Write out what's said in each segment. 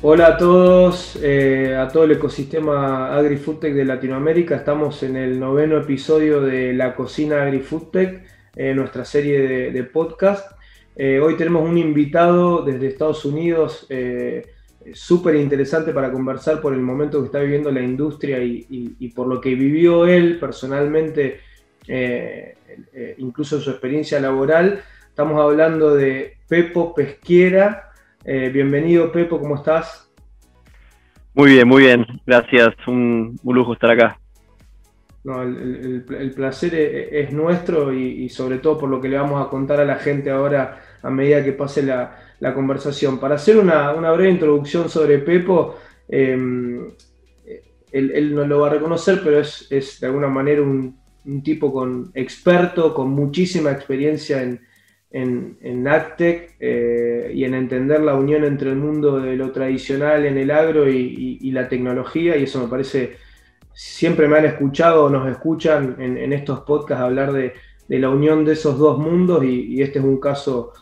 Hola a todos, eh, a todo el ecosistema AgriFoodTech de Latinoamérica. Estamos en el noveno episodio de La Cocina AgriFoodTech, eh, nuestra serie de, podcast. Eh, hoy tenemos un invitado desde Estados Unidos, eh, súper interesante para conversar por el momento que está viviendo la industria y, por lo que vivió él personalmente, incluso su experiencia laboral. Estamos hablando de Pepo Pesquiera. Eh, bienvenido, Pepo, ¿cómo estás? Muy bien, muy bien, gracias, un, lujo estar acá. el, placer e, es, nuestro y, sobre todo por lo que le vamos a contar a la gente ahora a medida que pase la, conversación. Para hacer una, breve introducción sobre Pepo, em, él, no lo va a reconocer, pero es, de alguna manera un, un, tipo con experto, con muchísima experiencia en, en, en Actec eh, y en entender la unión entre el mundo de lo tradicional en el agro y, la tecnología, y eso me parece, siempre me han escuchado o nos escuchan en, estos podcasts hablar de, la unión de esos dos mundos, y, este es un caso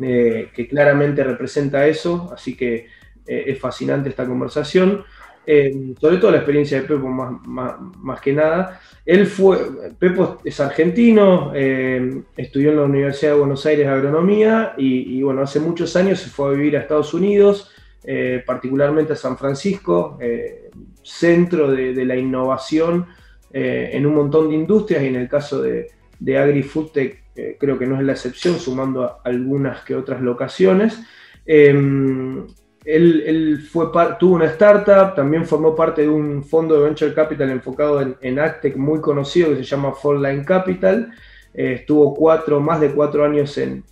eh, que claramente representa eso, así que eh, es fascinante esta conversación. Eh, sobre todo la experiencia de Pepo más, que nada. Él fue, Pepo es argentino, eh, estudió en la Universidad de Buenos Aires Agronomía y, bueno, hace muchos años se fue a vivir a Estados Unidos, eh, particularmente a San Francisco, centro de, la innovación en un montón de industrias y en el caso de, de AgriFoodTech creo que no es la excepción, sumando algunas que otras locaciones. Él, fue, tuvo una startup, también formó parte de un fondo de venture capital enfocado en, en Actec muy conocido que se llama Line Capital. Eh, estuvo cuatro, más de cuatro años en,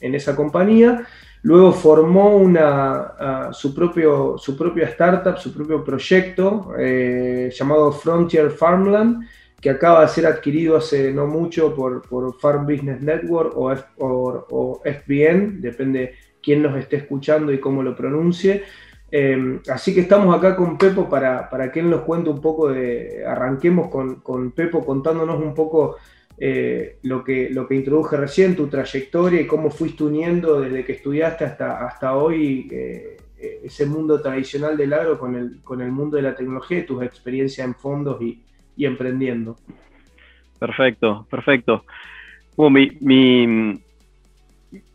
esa compañía. Luego formó una, su, propio, propia startup, su propio proyecto eh, llamado Frontier Farmland, que acaba de ser adquirido hace no mucho por, Farm Business Network o, o FBN, depende quién nos esté escuchando y cómo lo pronuncie. Em, así que estamos acá con Pepo para, para, que él nos cuente un poco de, arranquemos con, Pepo contándonos un poco eh, lo, que, lo que introduje recién, tu trayectoria y cómo fuiste uniendo desde que estudiaste hasta, hasta hoy eh, ese mundo tradicional del agro con el, con el mundo de la tecnología y tus experiencias en fondos y, emprendiendo. Perfecto, perfecto. mi, mi,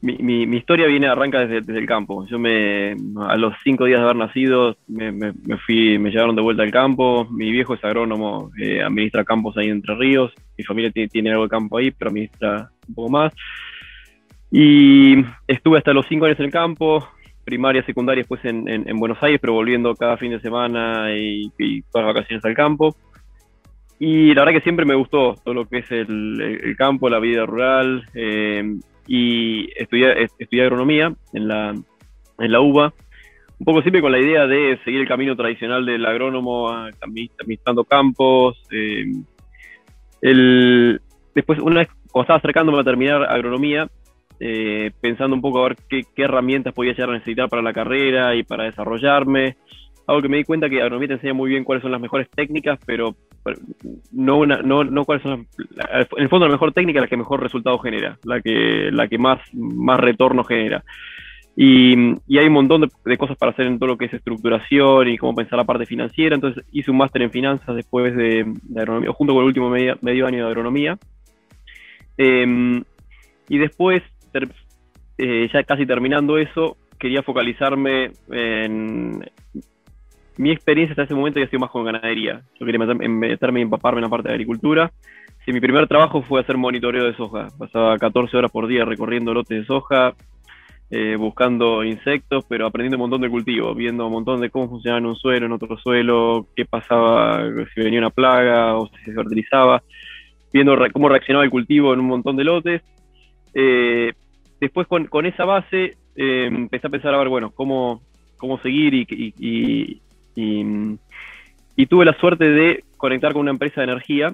mi, historia viene, arranca desde, el campo. Yo me, a los cinco días de haber nacido, me, me, fui, me llevaron de vuelta al campo. Mi viejo es agrónomo, eh, administra campos ahí en Entre Ríos. Mi familia tiene, algo de campo ahí, pero administra un poco más. Y estuve hasta los cinco años en el campo, primaria, secundaria, después en, en, Buenos Aires, pero volviendo cada fin de semana y, todas las vacaciones al campo. Y la verdad que siempre me gustó todo lo que es el, el campo, la vida rural. Eh, y estudié, estudié agronomía en la, en la UBA, un poco siempre con la idea de seguir el camino tradicional del agrónomo, administrando campos. Eh, el, después, una vez cuando estaba acercándome a terminar agronomía, eh, pensando un poco a ver qué, qué, herramientas podía llegar a necesitar para la carrera y para desarrollarme. Algo que me di cuenta que agronomía te enseña muy bien cuáles son las mejores técnicas, pero no, una, no, no cuáles son en el fondo la mejor técnica es la que mejor resultado genera, la que, la que más, más retorno genera. Y, hay un montón de, cosas para hacer en todo lo que es estructuración y cómo pensar la parte financiera. Entonces hice un máster en finanzas después de, agronomía, junto con el último medio, medio año de agronomía. Em, y después, eh, ya casi terminando eso, quería focalizarme en, mi experiencia hasta ese momento había sido más con ganadería. Yo quería meterme, y empaparme en la parte de agricultura. Mi primer trabajo fue hacer monitoreo de soja. Pasaba 14 horas por día recorriendo lotes de soja, eh, buscando insectos, pero aprendiendo un montón de cultivo, viendo un montón de cómo funcionaba en un suelo, en otro suelo, qué pasaba si venía una plaga o si se fertilizaba, viendo cómo reaccionaba el cultivo en un montón de lotes. Eh, después con, esa base eh, empecé a pensar a ver, bueno, cómo, cómo seguir y, y, tuve la suerte de conectar con una empresa de energía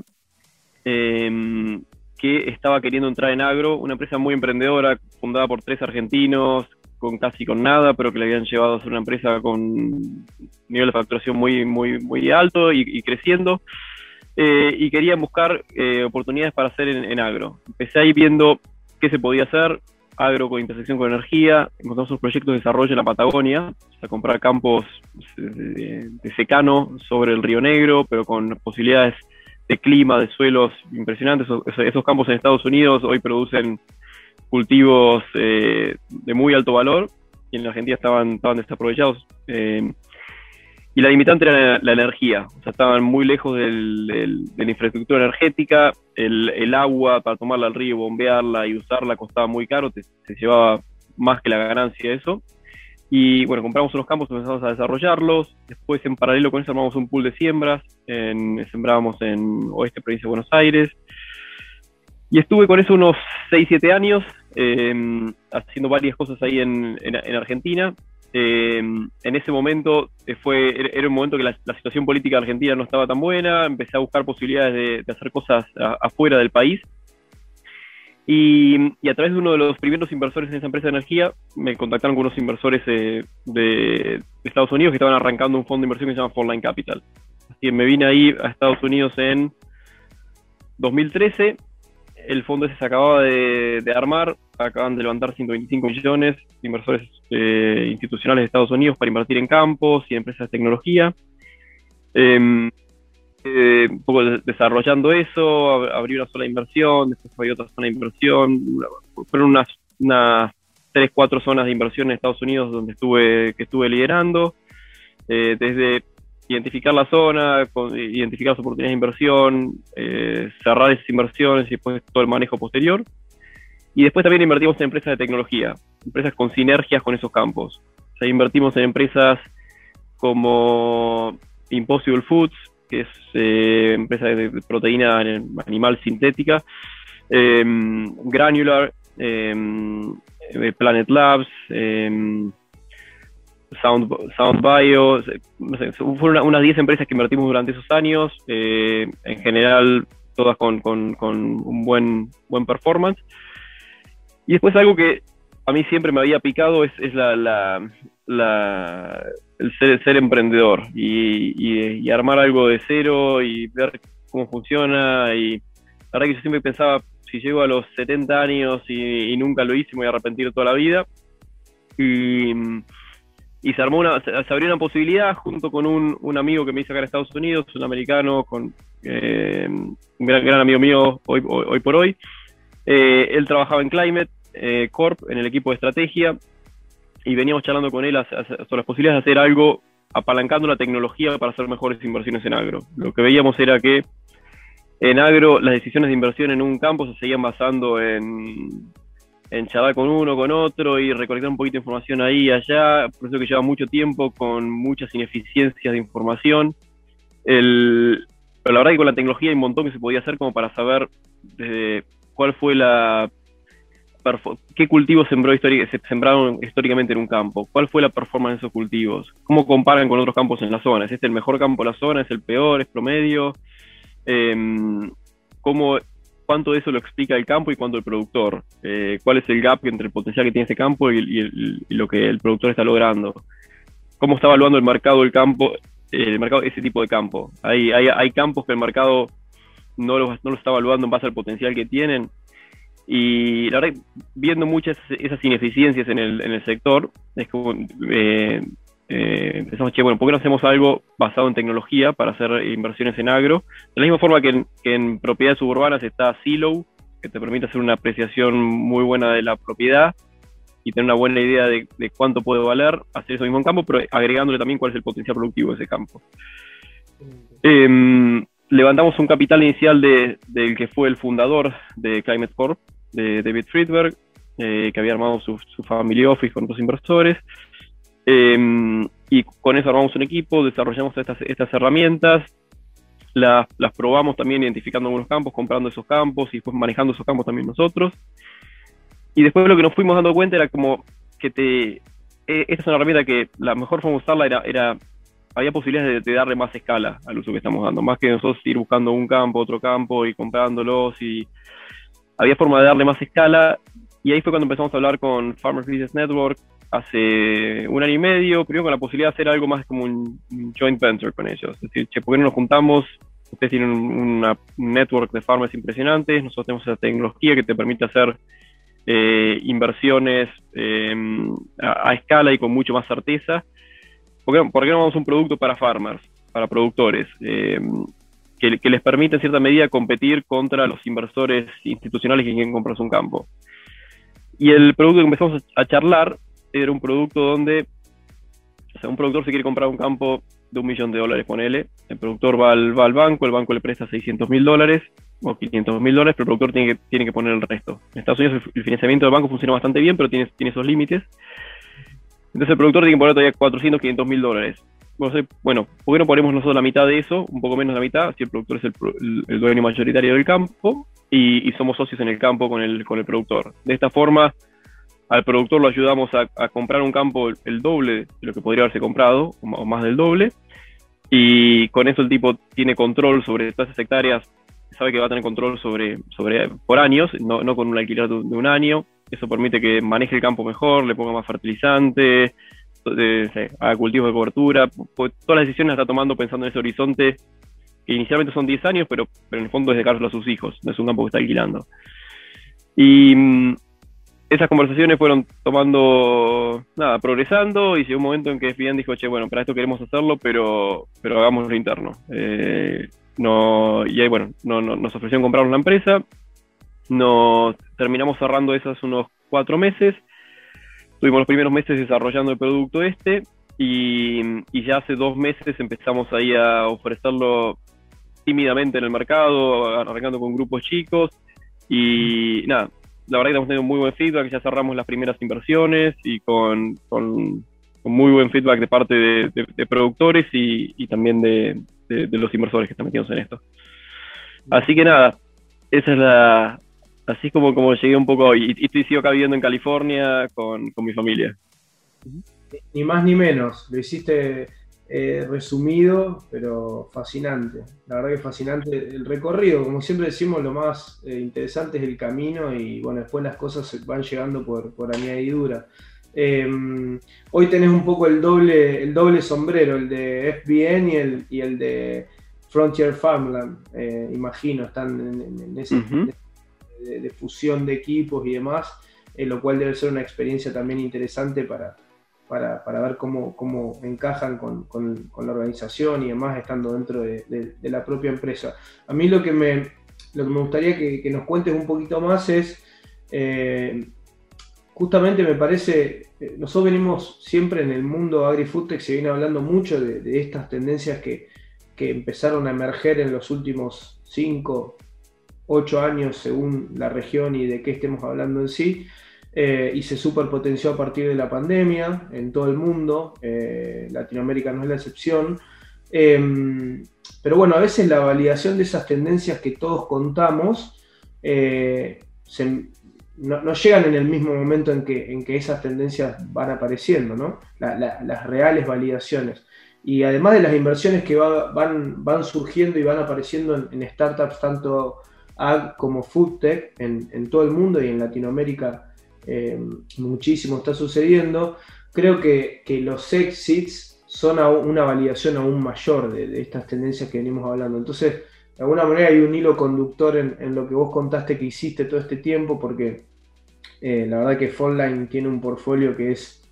em, que estaba queriendo entrar en agro, una empresa muy emprendedora, fundada por tres argentinos, con casi con nada, pero que le habían llevado a ser una empresa con nivel de facturación muy, muy, muy alto y, creciendo. Eh, y querían buscar eh, oportunidades para hacer en, agro. Empecé ahí viendo qué se podía hacer. Agro con intersección con energía, encontramos unos proyectos de desarrollo en la Patagonia, a comprar campos de, secano sobre el Río Negro, pero con posibilidades de clima, de suelos impresionantes. Esos, campos en Estados Unidos hoy producen cultivos eh, de muy alto valor y en la Argentina estaban, estaban desaprovechados. Eh, y la limitante era la, energía, o sea, estaban muy lejos de la infraestructura energética, el, agua para tomarla al río, bombearla y usarla costaba muy caro, se llevaba más que la ganancia eso. Y bueno, compramos unos campos, empezamos a desarrollarlos, después en paralelo con eso armamos un pool de siembras, sembrábamos en Oeste, Provincia de Buenos Aires, y estuve con eso unos 6-7 años, em, haciendo varias cosas ahí en, en Argentina, eh, en ese momento eh, fue, era un momento que la, situación política de Argentina no estaba tan buena, empecé a buscar posibilidades de, hacer cosas afuera del país. Y, a través de uno de los primeros inversores en esa empresa de energía, me contactaron con unos inversores eh, de, Estados Unidos que estaban arrancando un fondo de inversión que se llama Frontline Capital. Así que me vine ahí a Estados Unidos en 2013 el fondo ese se acababa de, armar, acaban de levantar 125 millones de inversores eh, institucionales de Estados Unidos para invertir en campos y empresas de tecnología. Em, eh, un poco desarrollando eso, abrí una sola inversión, después había otra zona de inversión, fueron unas, unas 3, 4 zonas de inversión en Estados Unidos donde estuve, que estuve liderando, eh, desde identificar la zona, identificar las oportunidades de inversión, eh, cerrar esas inversiones y después todo el manejo posterior. Y después también invertimos en empresas de tecnología, empresas con sinergias con esos campos. O sea, invertimos en empresas como Impossible Foods, que es eh, empresa de proteína animal sintética, em, Granular, em, eh, Planet Labs, em, Sound, Sound Bio, fueron unas 10 empresas que invertimos durante esos años, eh, en general todas con, un buen, buen performance. Y después algo que a mí siempre me había picado es, la, el ser, emprendedor y, armar algo de cero y ver cómo funciona. Y la verdad que yo siempre pensaba, si llego a los 70 años y, y nunca lo hice, me voy a arrepentir toda la vida. Y y se armó una, abrió una posibilidad junto con un, un, amigo que me hizo acá en Estados Unidos, un americano, con eh, un gran, amigo mío hoy, hoy, por hoy. Eh, él trabajaba en Climate eh, Corp, en el equipo de estrategia, y veníamos charlando con él sobre las posibilidades de hacer algo apalancando la tecnología para hacer mejores inversiones en agro. Lo que veíamos era que en agro las decisiones de inversión en un campo se seguían basando en en charlar con uno, con otro y recolectar un poquito de información ahí y allá, por eso que lleva mucho tiempo con muchas ineficiencias de información. Pero la verdad que con la tecnología hay un montón que se podía hacer como para saber desde cuál fue la qué cultivos sembró se sembraron históricamente en un campo, cuál fue la performance de esos cultivos, cómo comparan con otros campos en la zona, es este el mejor campo de la zona, es el peor, es promedio, eh, cómo cuánto de eso lo explica el campo y cuánto el productor, eh, cuál es el gap entre el potencial que tiene ese campo y, lo que el productor está logrando, cómo está evaluando el mercado del campo, eh, el mercado ese tipo de campo. Hay, hay, campos que el mercado no lo, no lo está evaluando en base al potencial que tienen. Y la verdad, viendo muchas esas ineficiencias en el, en el sector, es como eh, eh, empezamos, che, bueno, ¿por qué no hacemos algo basado en tecnología para hacer inversiones en agro? De la misma forma que en, propiedades suburbanas está Silo, que te permite hacer una apreciación muy buena de la propiedad y tener una buena idea de, cuánto puede valer, hacer eso mismo en campo, pero agregándole también cuál es el potencial productivo de ese campo. Em, levantamos un capital inicial del que fue el fundador de Climate Corp, de David Friedberg, eh, que había armado su, su family office con otros inversores. Em, y con eso armamos un equipo, desarrollamos estas, herramientas, las, las, probamos también identificando algunos campos, comprando esos campos y después manejando esos campos también nosotros. Y después lo que nos fuimos dando cuenta era como que te, e, esta es una herramienta que la mejor forma de usarla era, era había posibilidades de, darle más escala al uso que estamos dando, más que nosotros ir buscando un campo, otro campo y comprándolos y había forma de darle más escala y ahí fue cuando empezamos a hablar con Farmers Business Network, hace un año y medio, primero con la posibilidad de hacer algo más como un, joint venture con ellos. Es decir, che, ¿por qué no nos juntamos? Ustedes tienen un, network de farmers impresionantes, nosotros tenemos esa tecnología que te permite hacer eh, inversiones em, a, escala y con mucho más certeza. ¿Por qué, no vamos a un producto para farmers, para productores, em, que, les permite en cierta medida competir contra los inversores institucionales que quieren comprarse un campo? Y el producto que empezamos a charlar era un producto donde, un productor se quiere comprar un campo de un millón de dólares, ponele, el productor va al, va al banco, el banco le presta 600 mil dólares o 500 mil dólares, pero el productor tiene que, tiene que poner el resto. En Estados Unidos el, financiamiento del banco funciona bastante bien, pero tiene, tiene esos límites. Entonces el productor tiene que poner todavía 400, 500 mil dólares. Bueno, ¿por qué no ponemos nosotros la mitad de eso? Un poco menos la mitad, si el productor es el, dueño mayoritario del campo y, somos socios en el campo con el, con el productor. De esta forma, al productor lo ayudamos a, comprar un campo el, doble de lo que podría haberse comprado, o más del doble, y con eso el tipo tiene control sobre esas hectáreas sabe que va a tener control sobre, sobre por años, no, no con un alquiler de, un año. Eso permite que maneje el campo mejor, le ponga más fertilizante, haga cultivos de cobertura. Pues, todas las decisiones las está tomando pensando en ese horizonte que inicialmente son 10 años, pero, pero en el fondo es dejárselo a sus hijos, no es un campo que está alquilando. Y mm, esas conversaciones fueron tomando, nada, progresando y llegó un momento en que Fian dijo, che, bueno, para esto queremos hacerlo, pero, pero hagámoslo interno. Eh, no, y ahí, bueno, no, nos ofrecieron comprar una empresa. Nos terminamos cerrando esas unos cuatro meses. Tuvimos los primeros meses desarrollando el producto este y, ya hace dos meses empezamos ahí a ofrecerlo tímidamente en el mercado, arrancando con grupos chicos. Y nada, la verdad que estamos teniendo muy buen feedback, ya cerramos las primeras inversiones y con, con, muy buen feedback de parte de, productores y también de, los inversores que están metidos en esto. Así que nada, esa es la. Así como, como llegué un poco hoy. Y, estoy sigo acá viviendo en California con, mi familia. Ni más ni menos. Lo hiciste eh, resumido, pero fascinante. La verdad que fascinante el recorrido. Como siempre decimos, lo más eh, interesante es el camino y bueno, después las cosas van llegando por, por añadidura. Em, hoy tenés un poco el doble, el doble sombrero, el de FBN y el, y el de Frontier Farmland, eh, imagino, están en, ese de, fusión de equipos y demás, lo cual debe ser una experiencia también interesante para, para, ver cómo, cómo encajan con, la organización y demás, estando dentro de, la propia empresa. A mí lo que me, lo que me gustaría que, nos cuentes un poquito más es... Eh, justamente me parece, eh, nosotros venimos siempre en el mundo agri-foodtech, se viene hablando mucho de, estas tendencias que, empezaron a emerger en los últimos 5, 8 años según la región y de qué estemos hablando en sí, eh, y se superpotenció a partir de la pandemia en todo el mundo, eh, Latinoamérica no es la excepción. Em, pero bueno, a veces la validación de esas tendencias que todos contamos se, no, llegan en el mismo momento en que, en que esas tendencias van apareciendo, ¿no? las reales validaciones. Y además de las inversiones que van, van surgiendo y van apareciendo en, startups tanto ag como foodtech en, en todo el mundo y en Latinoamérica eh, muchísimo está sucediendo, creo que, los exits son una validación aún mayor de, estas tendencias que venimos hablando. Entonces, de alguna manera hay un hilo conductor en, lo que vos contaste que hiciste todo este tiempo, porque eh, la verdad que Frontline tiene un portfolio que es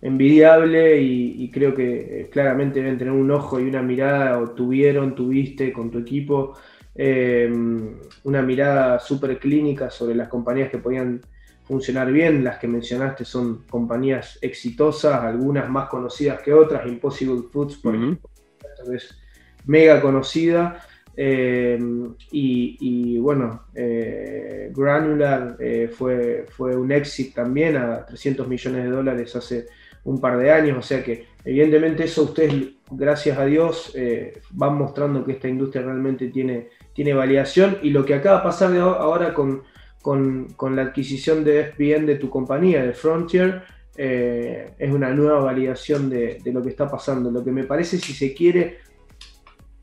envidiable y, creo que eh, claramente deben tener un ojo y una mirada, o tuvieron, tuviste con tu equipo, una mirada súper clínica sobre las compañías que podían funcionar bien. Las que mencionaste son compañías exitosas, algunas más conocidas que otras, Impossible Foods, por ejemplo, es mega conocida. Eh, y, bueno, eh, Granular eh, fue, fue un éxito también a 300 millones de dólares hace un par de años, o sea que evidentemente eso ustedes, gracias a Dios, van mostrando que esta industria realmente tiene, tiene validación y lo que acaba de pasar ahora con, con, la adquisición de FBN de tu compañía, de Frontier, es una nueva validación de, lo que está pasando. Lo que me parece, si se quiere,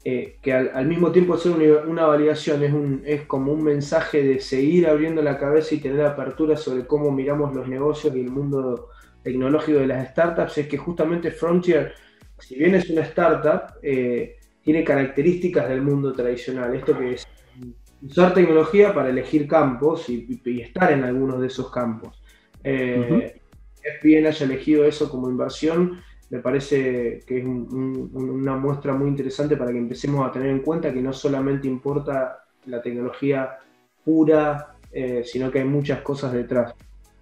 eh, que al, mismo tiempo ser una, validación es como un mensaje de seguir abriendo la cabeza y tener apertura sobre cómo miramos los negocios y el mundo tecnológico de las startups, es que justamente Frontier, si bien es una startup, eh, tiene características del mundo tradicional. Esto que es usar tecnología para elegir campos y, estar en algunos de esos campos. Eh, FBN haya elegido eso como inversión, me parece que es una muestra muy interesante para que empecemos a tener en cuenta que no solamente importa la tecnología pura, eh, sino que hay muchas cosas detrás.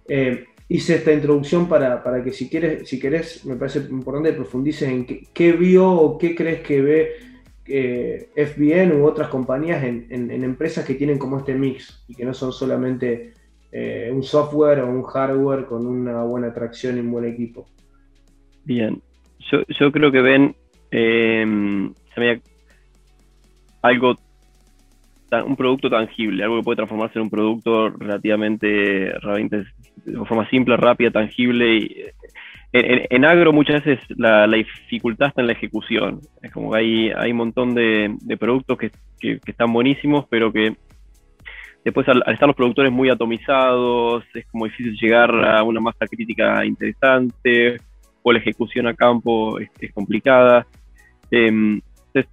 Eh, hice esta introducción para, que si quieres, si querés, me parece importante que profundices en qué, vio o qué crees que ve eh, FBN u otras compañías en, empresas que tienen como este mix y que no son solamente eh, un software o un hardware con una buena atracción y un buen equipo. Bien, yo, creo que ven eh, algo, un producto tangible, algo que puede transformarse en un producto relativamente, de forma simple, rápida, tangible y en, agro muchas veces la, dificultad está en la ejecución. Es como que hay, hay un montón de, productos que, están buenísimos, pero que después al, estar los productores muy atomizados, es como difícil llegar a una masa crítica interesante, o la ejecución a campo es, complicada. Em, entonces,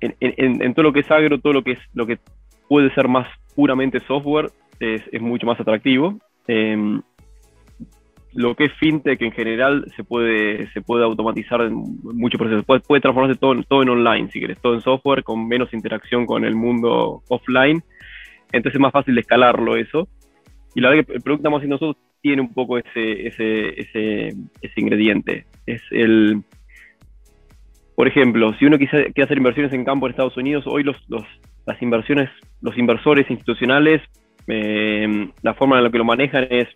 en, todo lo que es agro, todo lo que es lo que puede ser más puramente software es, es mucho más atractivo. Em, lo que es fintech en general se puede, se puede automatizar en muchos procesos. Puede, puede transformarse todo, todo en online, si quieres, todo en software, con menos interacción con el mundo offline. Entonces es más fácil de escalarlo eso. Y la verdad que el producto que estamos haciendo nosotros tiene un poco ese, ese, ese, ese ingrediente. Es el. Por ejemplo, si uno quiere, hacer inversiones en campo en Estados Unidos, hoy los, los las inversiones, los inversores institucionales, eh, la forma en la que lo manejan es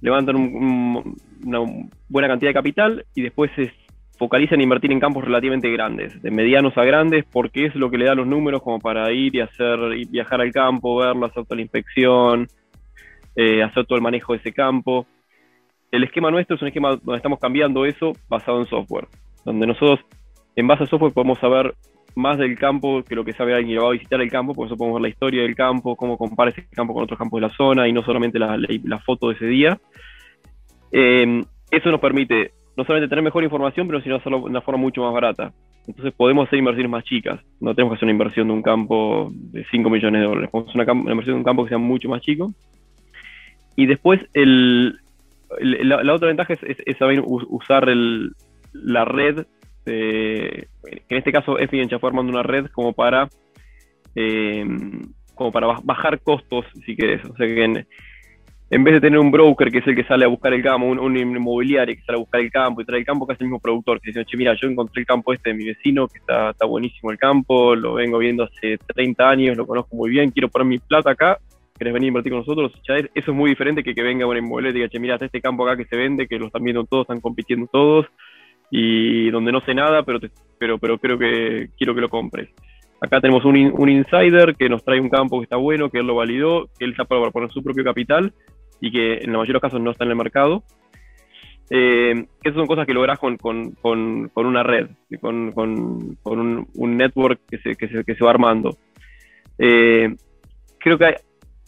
levantan una buena cantidad de capital y después se focalizan en invertir en campos relativamente grandes, de medianos a grandes, porque es lo que le da los números como para ir y hacer, y viajar al campo, verlo, hacer toda la inspección, eh, hacer todo el manejo de ese campo. El esquema nuestro es un esquema donde estamos cambiando eso basado en software, donde nosotros en base a software podemos saber más del campo que lo que sabe alguien que va a visitar el campo, por eso podemos ver la historia del campo, cómo compara ese campo con otros campos de la zona y no solamente la, foto de ese día. Eh, eso nos permite no solamente tener mejor información, pero sino hacerlo de una forma mucho más barata. Entonces podemos hacer inversiones más chicas. No tenemos que hacer una inversión de un campo de 5 millones de dólares. Podemos hacer una, inversión de un campo que sea mucho más chico. Y después el, la, otra ventaja es, saber usar la red este, en este caso Efigen ya fue armando una red como para eh, como para bajar costos, si querés. O sea que en, vez de tener un broker que es el que sale a buscar el campo, un, inmobiliario que sale a buscar el campo y trae el campo, que es el mismo productor, que dice, che, mira, yo encontré el campo este de mi vecino, que está, está buenísimo el campo, lo vengo viendo hace 30 años, lo conozco muy bien, quiero poner mi plata acá, querés venir a invertir con nosotros, eso es muy diferente que que venga una inmobiliaria y diga, che, mira, este campo acá que se vende, que lo están viendo todos, están compitiendo todos, y donde no sé nada, pero, pero, pero creo que quiero que lo compres. Acá tenemos un, un, insider que nos trae un campo que está bueno, que él lo validó, que él está para poner su propio capital y que en la mayoría de los casos no está en el mercado. Eh, esas son cosas que logras con, con, con, con una red, con, un, un, network que se, que, se, que se va armando. Eh, creo que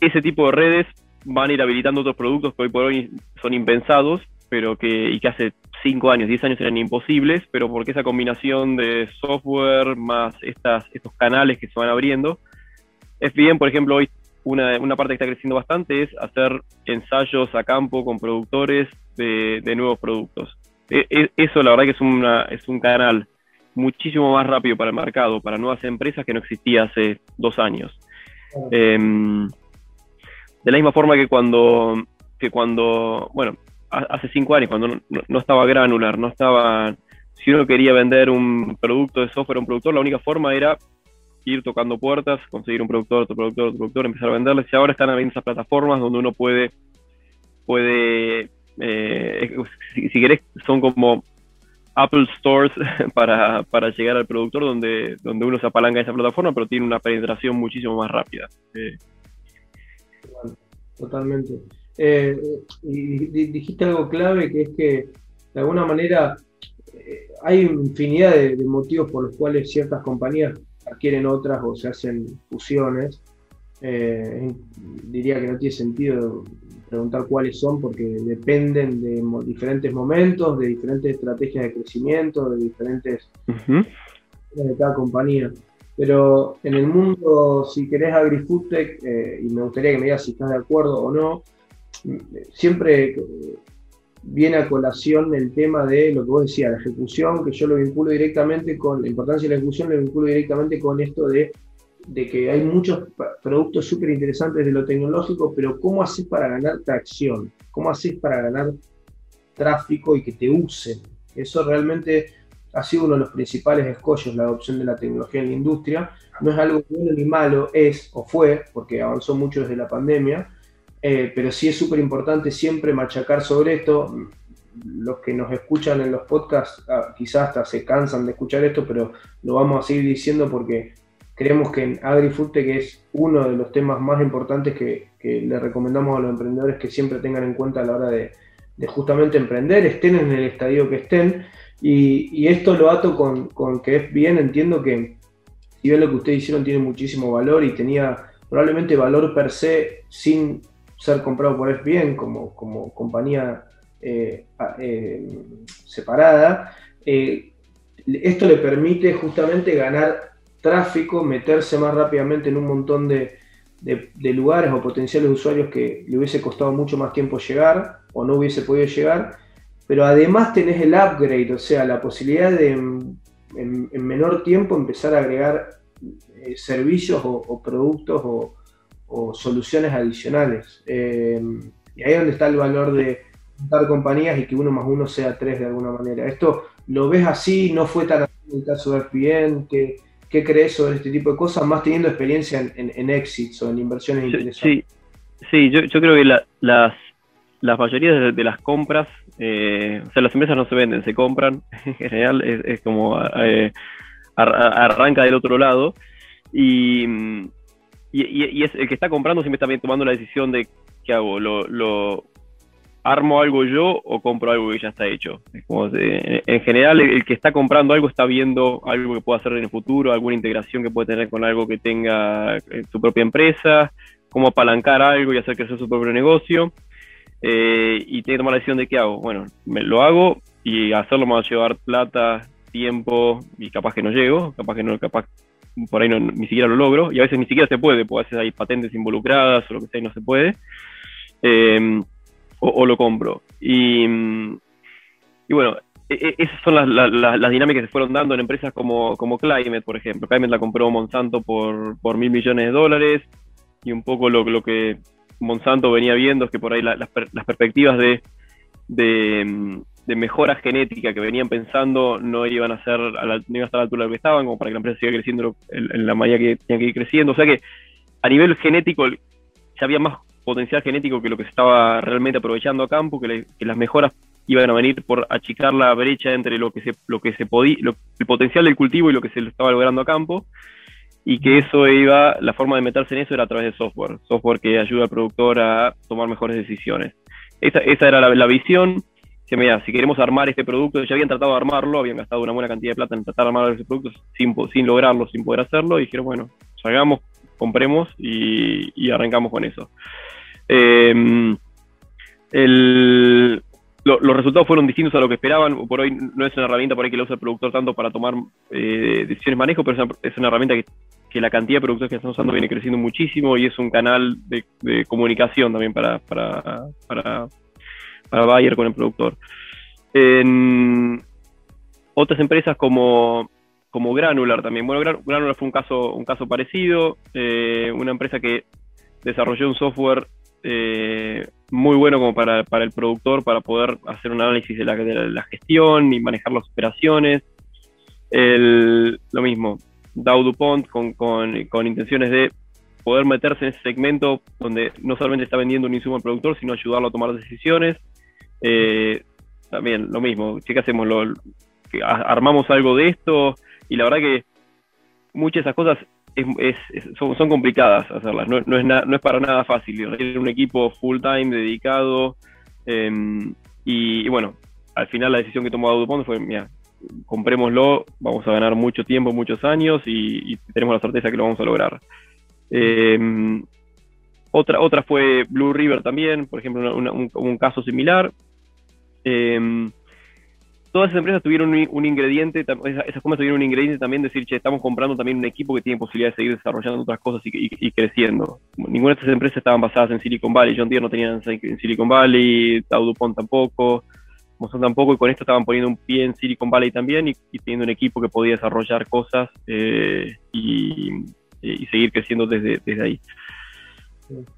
ese tipo de redes van a ir habilitando otros productos que hoy por hoy son impensados, pero que, y que hace 5 años, 10 años eran imposibles, pero porque esa combinación de software más estas, estos canales que se van abriendo, es bien, por ejemplo, hoy una, una parte que está creciendo bastante es hacer ensayos a campo con productores de, nuevos productos. E, e, eso la verdad que es, una, es un canal muchísimo más rápido para el mercado, para nuevas empresas que no existía hace dos años. Em, de la misma forma que cuando, que cuando, bueno, hace cinco años, cuando no, estaba granular, no estaba. Si uno quería vender un producto de software a un productor, la única forma era ir tocando puertas, conseguir un productor, otro productor, otro productor, empezar a venderles. Y ahora están habiendo esas plataformas donde uno puede, puede eh, si, querés, son como Apple Stores para, para, llegar al productor, donde, donde uno se apalanca en esa plataforma, pero tiene una penetración muchísimo más rápida. Totalmente. Eh, y dijiste algo clave que es que de alguna manera eh, hay infinidad de, motivos por los cuales ciertas compañías adquieren otras o se hacen fusiones. Eh, diría que no tiene sentido preguntar cuáles son porque dependen de diferentes momentos, de diferentes estrategias de crecimiento, de diferentes de cada compañía. pero en el mundo, si querés AgriFoodTech, eh, y me gustaría que me digas si estás de acuerdo o no, siempre viene a colación el tema de lo que vos decías, la ejecución, que yo lo vinculo directamente con, la importancia de la ejecución lo vinculo directamente con esto de, de que hay muchos productos súper interesantes de lo tecnológico, pero ¿cómo haces para ganar tracción? ¿Cómo haces para ganar tráfico y que te usen? Eso realmente ha sido uno de los principales escollos, la adopción de la tecnología en la industria. No es algo bueno ni malo, es o fue, porque avanzó mucho desde la pandemia, eh, pero sí es súper importante siempre machacar sobre esto. Los que nos escuchan en los podcasts ah, quizás hasta se cansan de escuchar esto, pero lo vamos a seguir diciendo porque creemos que en AgriFoodTech es uno de los temas más importantes que, le recomendamos a los emprendedores que siempre tengan en cuenta a la hora de, justamente emprender, estén en el estadio que estén. Y, esto lo ato con, con, que es bien, entiendo que si bien lo que ustedes hicieron tiene muchísimo valor y tenía probablemente valor per se sin ser comprado por SBN como, como compañía eh, eh, separada, eh, esto le permite justamente ganar tráfico, meterse más rápidamente en un montón de, lugares o potenciales usuarios que le hubiese costado mucho más tiempo llegar o no hubiese podido llegar, pero además tenés el upgrade, o sea, la posibilidad de en, menor tiempo empezar a agregar servicios o productos o, o soluciones adicionales. Eh, y ahí es donde está el valor de juntar compañías y que uno más uno sea tres de alguna manera. ¿Esto lo ves así? ¿No fue tan así en el caso de RPN? ¿Qué, qué crees sobre este tipo de cosas? Más teniendo experiencia en, en, exits o en inversiones interesantes. Sí, sí yo, yo creo que las, las mayorías de, las compras, eh, o sea, las empresas no se venden, se compran. En general es, como eh, arranca del otro lado. Y, y, es el que está comprando siempre está tomando la decisión de qué hago, lo, armo algo yo o compro algo que ya está hecho. en, general, el, que está comprando algo está viendo algo que pueda hacer en el futuro, alguna integración que puede tener con algo que tenga su propia empresa, cómo apalancar algo y hacer crecer su propio negocio. Eh, y tiene que tomar la decisión de qué hago. Bueno, me lo hago y hacerlo me va a llevar plata, tiempo y capaz que no llego, capaz que no, capaz por ahí no, ni siquiera lo logro, y a veces ni siquiera se puede, porque a veces hay patentes involucradas o lo que sea y no se puede, eh, o, lo compro. Y, bueno, e, e, esas son las, las, dinámicas que se fueron dando en empresas como, como Climate, por ejemplo. Climate la compró Monsanto por, por mil millones de dólares, y un poco lo, que Monsanto venía viendo es que por ahí las, las perspectivas de de mejora genética que venían pensando no iban a ser a la, no a estar a la altura de lo que estaban, como para que la empresa siga creciendo en, la medida que tenía que ir creciendo. O sea que a nivel genético ya había más potencial genético que lo que se estaba realmente aprovechando a campo, que, las mejoras iban a venir por achicar la brecha entre lo que se, lo que se podía, el potencial del cultivo y lo que se estaba logrando a campo, y que eso iba, la forma de meterse en eso era a través de software, software que ayuda al productor a tomar mejores decisiones. Esa, esa era la, la visión mira, si queremos armar este producto, ya habían tratado de armarlo, habían gastado una buena cantidad de plata en tratar de armar ese producto sin, sin lograrlo, sin poder hacerlo, y dijeron, bueno, salgamos, compremos y, arrancamos con eso. Em, los resultados fueron distintos a lo que esperaban. Por hoy no es una herramienta por ahí que lo usa el productor tanto para tomar eh, decisiones de manejo, pero es una, herramienta que, la cantidad de productores que están usando viene creciendo muchísimo y es un canal de, comunicación también para, para para Bayer con el productor. Otras empresas como, como Granular también. Bueno, Granular fue un caso, un caso parecido, eh, una empresa que desarrolló un software eh, muy bueno como para, el productor, para poder hacer un análisis de la, gestión y manejar las operaciones. lo mismo, Dow DuPont con, con, intenciones de poder meterse en ese segmento donde no solamente está vendiendo un insumo al productor, sino ayudarlo a tomar decisiones. Eh, también lo mismo, que hacemos, lo, armamos algo de esto y la verdad que muchas de esas cosas son, complicadas hacerlas, no, es no es para nada fácil, requiere un equipo full time dedicado em, y, bueno, al final la decisión que tomó Dupont fue, mira, comprémoslo, vamos a ganar mucho tiempo, muchos años y, tenemos la certeza que lo vamos a lograr. Em, otra, otra fue Blue River también, por ejemplo, un, caso similar. Em, todas esas empresas tuvieron un, ingrediente, esas, comas tuvieron un ingrediente también decir, che, estamos comprando también un equipo que tiene posibilidad de seguir desarrollando otras cosas y, creciendo. Ninguna de estas empresas estaban basadas en Silicon Valley, John Deere no tenían en Silicon Valley, Dow tampoco, Monsanto tampoco, y con esto estaban poniendo un pie en Silicon Valley también y, teniendo un equipo que podía desarrollar cosas eh, y, seguir creciendo desde, desde ahí.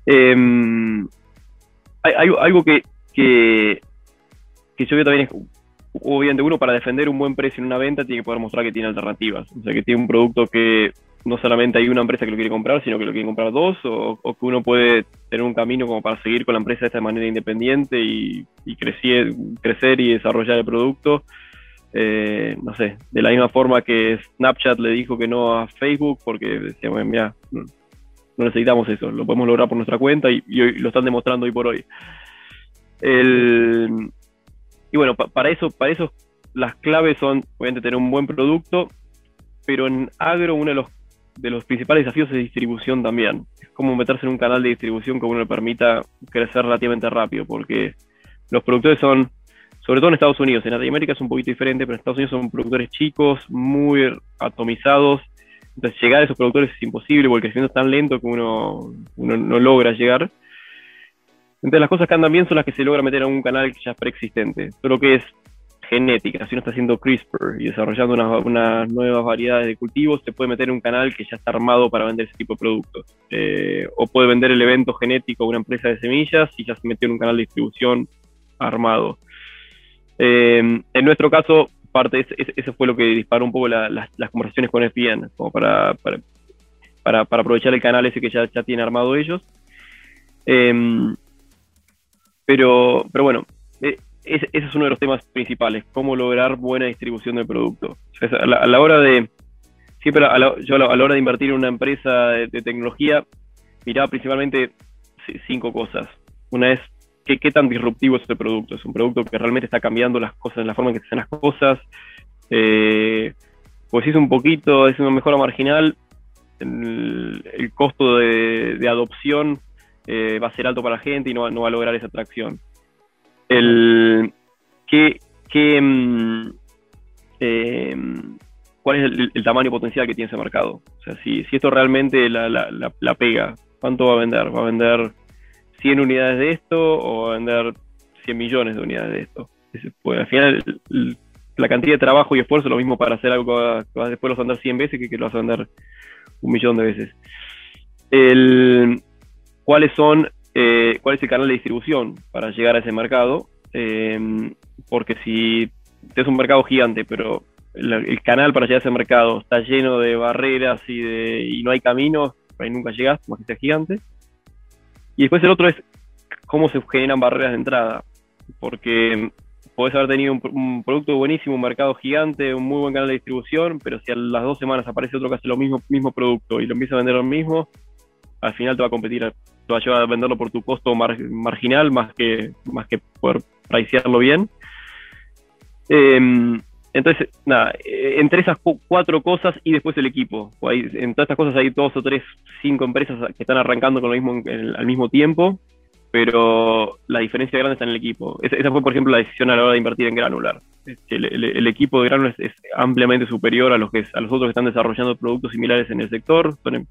Em, hay, algo que, que, que yo veo también es obviamente uno para defender un buen precio en una venta tiene que poder mostrar que tiene alternativas, o sea, que tiene un producto que no solamente hay una empresa que lo quiere comprar, sino que lo quiere comprar dos, o, que uno puede tener un camino como para seguir con la empresa de esta manera independiente y, crecer, crecer y desarrollar el producto. Eh, no sé, de la misma forma que Snapchat le dijo que no a Facebook, porque decía, bueno, mira, no necesitamos eso, lo podemos lograr por nuestra cuenta y, y lo están demostrando hoy por hoy. Y bueno, para eso, para eso las claves son, obviamente, tener un buen producto, pero en agro uno de los, de los principales desafíos es distribución también. Es como meterse en un canal de distribución que uno le permita crecer relativamente rápido, porque los productores son, sobre todo en Estados Unidos, en Latinoamérica es un poquito diferente, pero en Estados Unidos son productores chicos, muy atomizados, entonces llegar a esos productores es imposible porque el crecimiento es tan lento que uno, uno no logra llegar. Entonces las cosas que andan bien son las que se logra meter a un canal que ya es preexistente. Todo lo que es genética, si uno está haciendo CRISPR y desarrollando unas, nuevas variedades de cultivos, se puede meter en un canal que ya está armado para vender ese tipo de productos. Eh, o puede vender el evento genético a una empresa de semillas y ya se metió en un canal de distribución armado. Eh, en nuestro caso, parte eso fue lo que disparó un poco las conversaciones con ESPN, como para, aprovechar el canal ese que ya, ya tiene armado ellos. Eh, pero, pero bueno, eh, ese, es uno de los temas principales, cómo lograr buena distribución del producto. a, la, hora de, siempre yo a la, hora de invertir en una empresa de, tecnología, miraba principalmente cinco cosas. Una es ¿qué, tan disruptivo es el producto. Es un producto que realmente está cambiando las cosas, la forma en que se hacen las cosas. Eh, pues si es un poquito, es una mejora marginal, el, costo de, adopción eh, va a ser alto para la gente y no, va a lograr esa atracción. ¿qué, mm, eh, ¿Cuál es el, tamaño potencial que tiene ese mercado? O sea, si, esto realmente la, pega, ¿cuánto va a vender? ¿Va a vender 100 unidades de esto o va a vender 100 millones de unidades de esto? Pues, al final, la cantidad de trabajo y esfuerzo es lo mismo para hacer algo que, después lo vas a vender 100 veces que que lo vas a vender un millón de veces. El, cuáles son, eh, cuál es el canal de distribución para llegar a ese mercado, em, porque si es un mercado gigante, pero el, canal para llegar a ese mercado está lleno de barreras y, de, y no hay caminos, ahí nunca llegas, más que sea gigante. Y después el otro es cómo se generan barreras de entrada, porque podés haber tenido un, producto buenísimo, un mercado gigante, un muy buen canal de distribución, pero si a las dos semanas aparece otro que hace lo mismo, mismo producto y lo empieza a vender lo mismo, al final te va a competir va a llevar a venderlo por tu costo marginal más que, más que por pricearlo bien. Em, entonces, nada, eh, entre esas cuatro cosas y después el equipo. en todas estas cosas hay dos o tres, cinco empresas que están arrancando con lo mismo al mismo tiempo, pero la diferencia grande está en el equipo. Esa, fue, por ejemplo, la decisión a la hora de invertir en Granular. El, equipo de Granular es, ampliamente superior a los, que, a los otros que están desarrollando productos similares en el sector. Son em,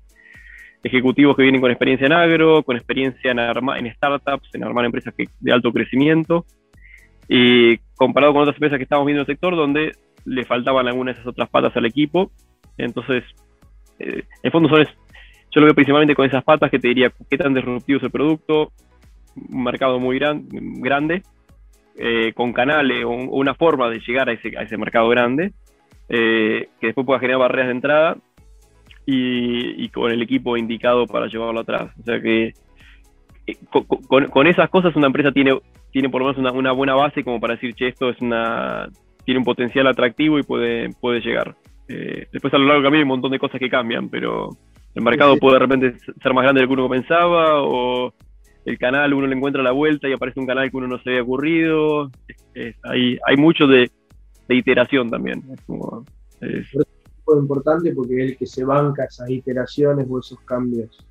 ejecutivos que vienen con experiencia en agro, con experiencia en, en startups, en armar empresas de alto crecimiento, y comparado con otras empresas que estamos viendo en el sector donde le faltaban algunas de esas otras patas al equipo. Entonces, eh, en fondo son yo lo veo principalmente con esas patas que te diría qué tan disruptivo es el producto, un mercado muy gran, grande, eh, con canales o una forma de llegar a ese, a ese mercado grande, eh, que después pueda generar barreras de entrada y, con el equipo indicado para llevarlo atrás. O sea que eh, con, esas cosas una empresa tiene, tiene por lo menos una, buena base como para decir, che, esto es una, tiene un potencial atractivo y puede, puede llegar. Eh, después a lo largo del camino hay un montón de cosas que cambian, pero el mercado puede de repente ser más grande de lo que uno pensaba o el canal uno le encuentra la vuelta y aparece un canal que uno no se había ocurrido. hay, hay mucho de, iteración también. Es como, importante porque es el que se banca esas iteraciones o esos cambios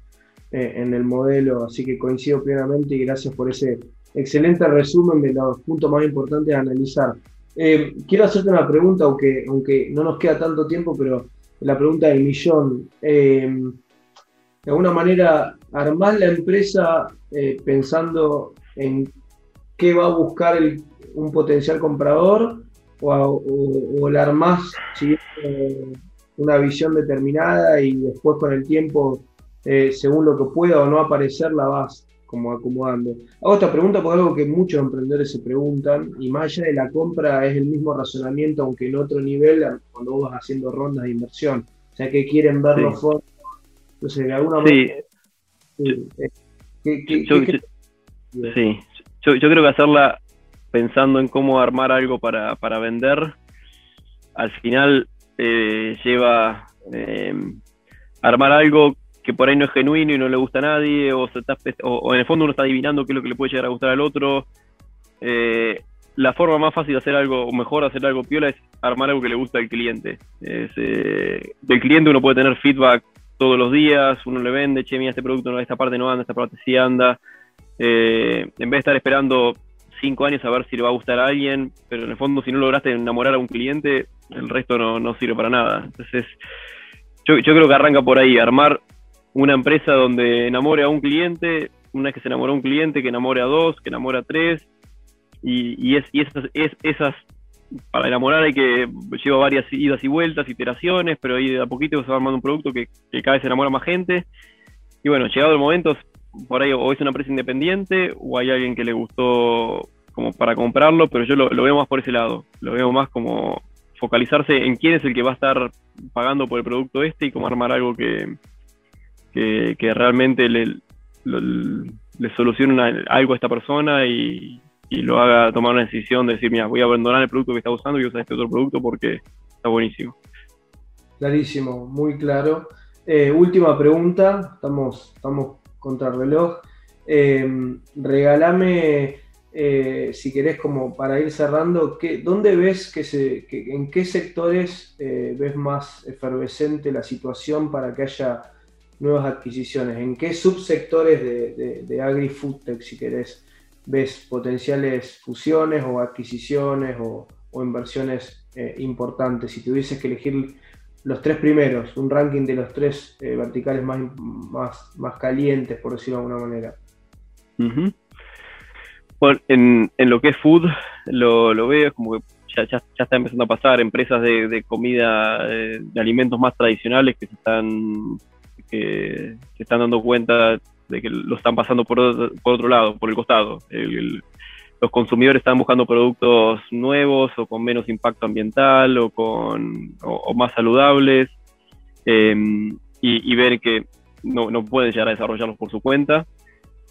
eh, en el modelo, así que coincido plenamente y gracias por ese excelente resumen de los puntos más importantes a analizar. Eh, quiero hacerte una pregunta, aunque, aunque no nos queda tanto tiempo, pero la pregunta del millón. Eh, de alguna manera, ¿armás la empresa eh, pensando en qué va a buscar un potencial comprador o, la armás siguiendo una visión determinada y después con el tiempo, según lo que pueda o no aparecer, la vas como acomodando. Hago esta pregunta por algo que muchos emprendedores se preguntan, y más allá de la compra es el mismo razonamiento, aunque en otro nivel, cuando vos vas haciendo rondas de inversión. O sea, que quieren ver los fondos. Entonces, de alguna manera... Sí. sí. Yo, yo, creo que hacerla pensando en cómo armar algo para, para vender, al final lleva eh, armar algo que por ahí no es genuino y no le gusta a nadie, o, en el fondo uno está adivinando qué es lo que le puede llegar a gustar al otro. Eh, la forma más fácil de hacer algo, o mejor hacer algo piola, es armar algo que le gusta al cliente. Eh, del cliente uno puede tener feedback todos los días, uno le vende, che, mira, este producto no, esta parte no anda, esta parte sí anda. En vez de estar esperando cinco años a ver si le va a gustar a alguien, pero en el fondo si no lograste enamorar a un cliente, el resto no, no sirve para nada. Entonces, yo, yo creo que arranca por ahí, armar una empresa donde enamore a un cliente, una vez que se enamoró a un cliente, que enamore a dos, que enamore a tres, y, es, y esas, es, esas, para enamorar hay que lleva varias idas y vueltas, iteraciones, pero ahí de a poquito se va armando un producto que, cada vez enamora más gente. Y bueno, llegado el momento, por ahí o es una empresa independiente o hay alguien que le gustó como para comprarlo, pero yo lo, veo más por ese lado, lo veo más como focalizarse en quién es el que va a estar pagando por el producto este y cómo armar algo que, que, realmente le, le solucione algo a esta persona y, lo haga tomar una decisión de decir, mira, voy a abandonar el producto que está usando y usar este otro producto porque está buenísimo. Clarísimo, muy claro. Eh, última pregunta, estamos, estamos contra el reloj. Eh, regálame, eh, si querés, como para ir cerrando, ¿qué, ¿dónde ves que se, en qué sectores ves más efervescente la situación para que haya nuevas adquisiciones? ¿En qué subsectores de, de, agri-food tech, si querés, ves potenciales fusiones o adquisiciones o, inversiones eh, importantes? Si tuvieses que elegir los tres primeros, un ranking de los tres eh, verticales más, más, más, calientes, por decirlo de alguna manera. Bueno, en, en, lo que es food, lo, lo veo como que ya, ya, está empezando a pasar empresas de, de comida, de, de alimentos más tradicionales que se están que se están dando cuenta de que lo están pasando por otro, por otro lado, por el costado. Los consumidores están buscando productos nuevos o con menos impacto ambiental o, con, o, más saludables em, y, ver que no, no, pueden llegar a desarrollarlos por su cuenta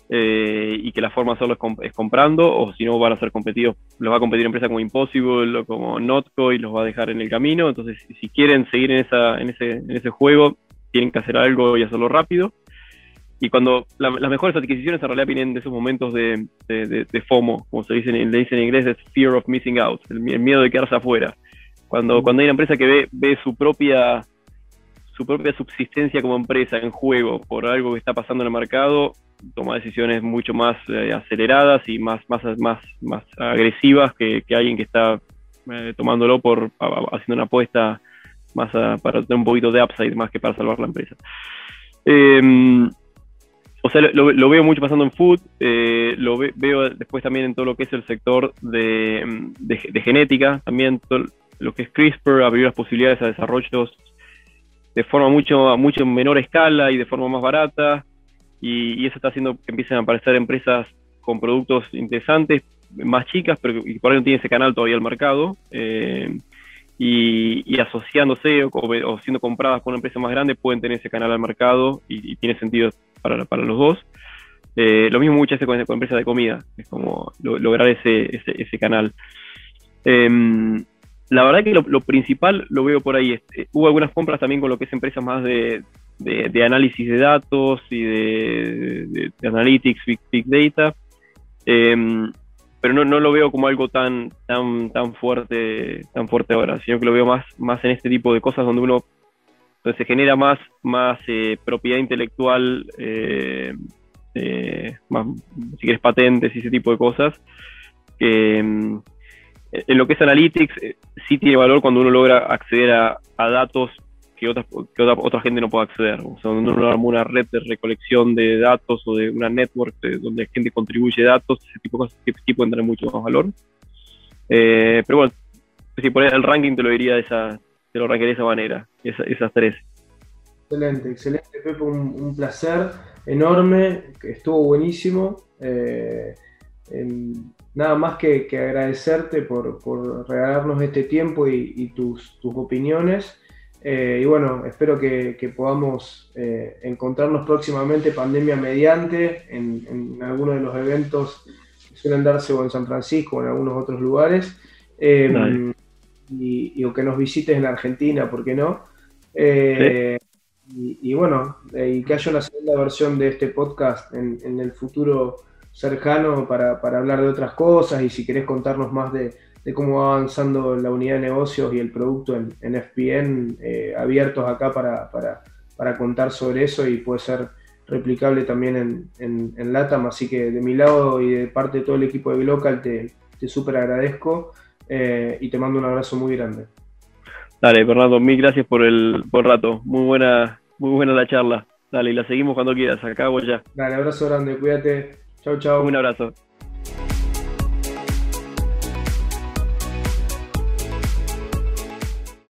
eh, y que la forma de hacerlo es, comprando o si no van a ser competidos, los va a competir empresas como Impossible o como Notco y los va a dejar en el camino. Entonces, si quieren seguir en, esa, en, ese, en ese juego, tienen que hacer algo y hacerlo rápido. Y cuando las mejores adquisiciones en realidad vienen de esos momentos de, de, FOMO, como se dice, le dicen en inglés, es fear of missing out, el, miedo de quedarse afuera. Cuando, cuando hay una empresa que ve, ve su propia su propia subsistencia como empresa en juego por algo que está pasando en el mercado, toma decisiones mucho más eh, aceleradas y más, más, más, más agresivas que, que alguien que está eh, tomándolo por haciendo una apuesta más para tener un poquito de upside más que para salvar la empresa. Em, o sea, lo, veo mucho pasando en food, eh, lo veo después también en todo lo que es el sector de, genética, también todo lo que es CRISPR, abrir las posibilidades a desarrollos de forma mucho, mucho menor escala y de forma más barata, y, eso está haciendo que empiecen a aparecer empresas con productos interesantes, más chicas, pero que por ahí no tiene ese canal todavía al mercado. Eh, y, asociándose o, siendo compradas por una empresa más grande pueden tener ese canal al mercado y, tiene sentido para, para los dos. Eh, lo mismo muchas veces con, empresas de comida, es como lograr ese, ese, canal. Em, la verdad que lo, principal lo veo por ahí. Este, hubo algunas compras también con lo que es empresas más de, de, análisis de datos y de, de analytics, big, big data. Eh, pero no, no lo veo como algo tan, tan, tan fuerte, tan fuerte ahora, sino que lo veo más, más en este tipo de cosas donde uno se genera más, más eh, propiedad intelectual, eh, eh, más, si quieres patentes y ese tipo de cosas, que, en lo que es Analytics, sí tiene valor cuando uno logra acceder a, datos que, otra, que otra, otra, gente no puede acceder. O sea, cuando uno arma una red de recolección de datos o de una network donde la gente contribuye datos, ese tipo de cosas sí pueden tener mucho más valor. pero bueno, si por el ranking te lo diría de esa, te lo rankearía de esa manera, esas tres. Excelente, excelente, Pepe, un, placer enorme, que estuvo buenísimo. Eh, nada más que, agradecerte por, regalarnos este tiempo y, tus, opiniones. Eh, y bueno, espero que, podamos eh, encontrarnos próximamente, pandemia mediante, en, en algunos de los eventos que suelen darse o en San Francisco o en algunos otros lugares. Y, o que nos visites en Argentina, ¿por qué no? Y, bueno, eh, y que haya una segunda versión de este podcast en, el futuro cercano para, hablar de otras cosas y si querés contarnos más de, cómo va avanzando la unidad de negocios y el producto en, en FPN, eh, abiertos acá para, contar sobre eso y puede ser replicable también en, en, LATAM. Así que de mi lado y de parte de todo el equipo de Glocal te, te súper agradezco eh, y te mando un abrazo muy grande. Dale, Fernando, mil gracias por el, por rato. Muy buena, muy buena la charla. Dale, y la seguimos cuando quieras. Acá o ya. Dale, abrazo grande, cuídate. Chau, chau. Un abrazo.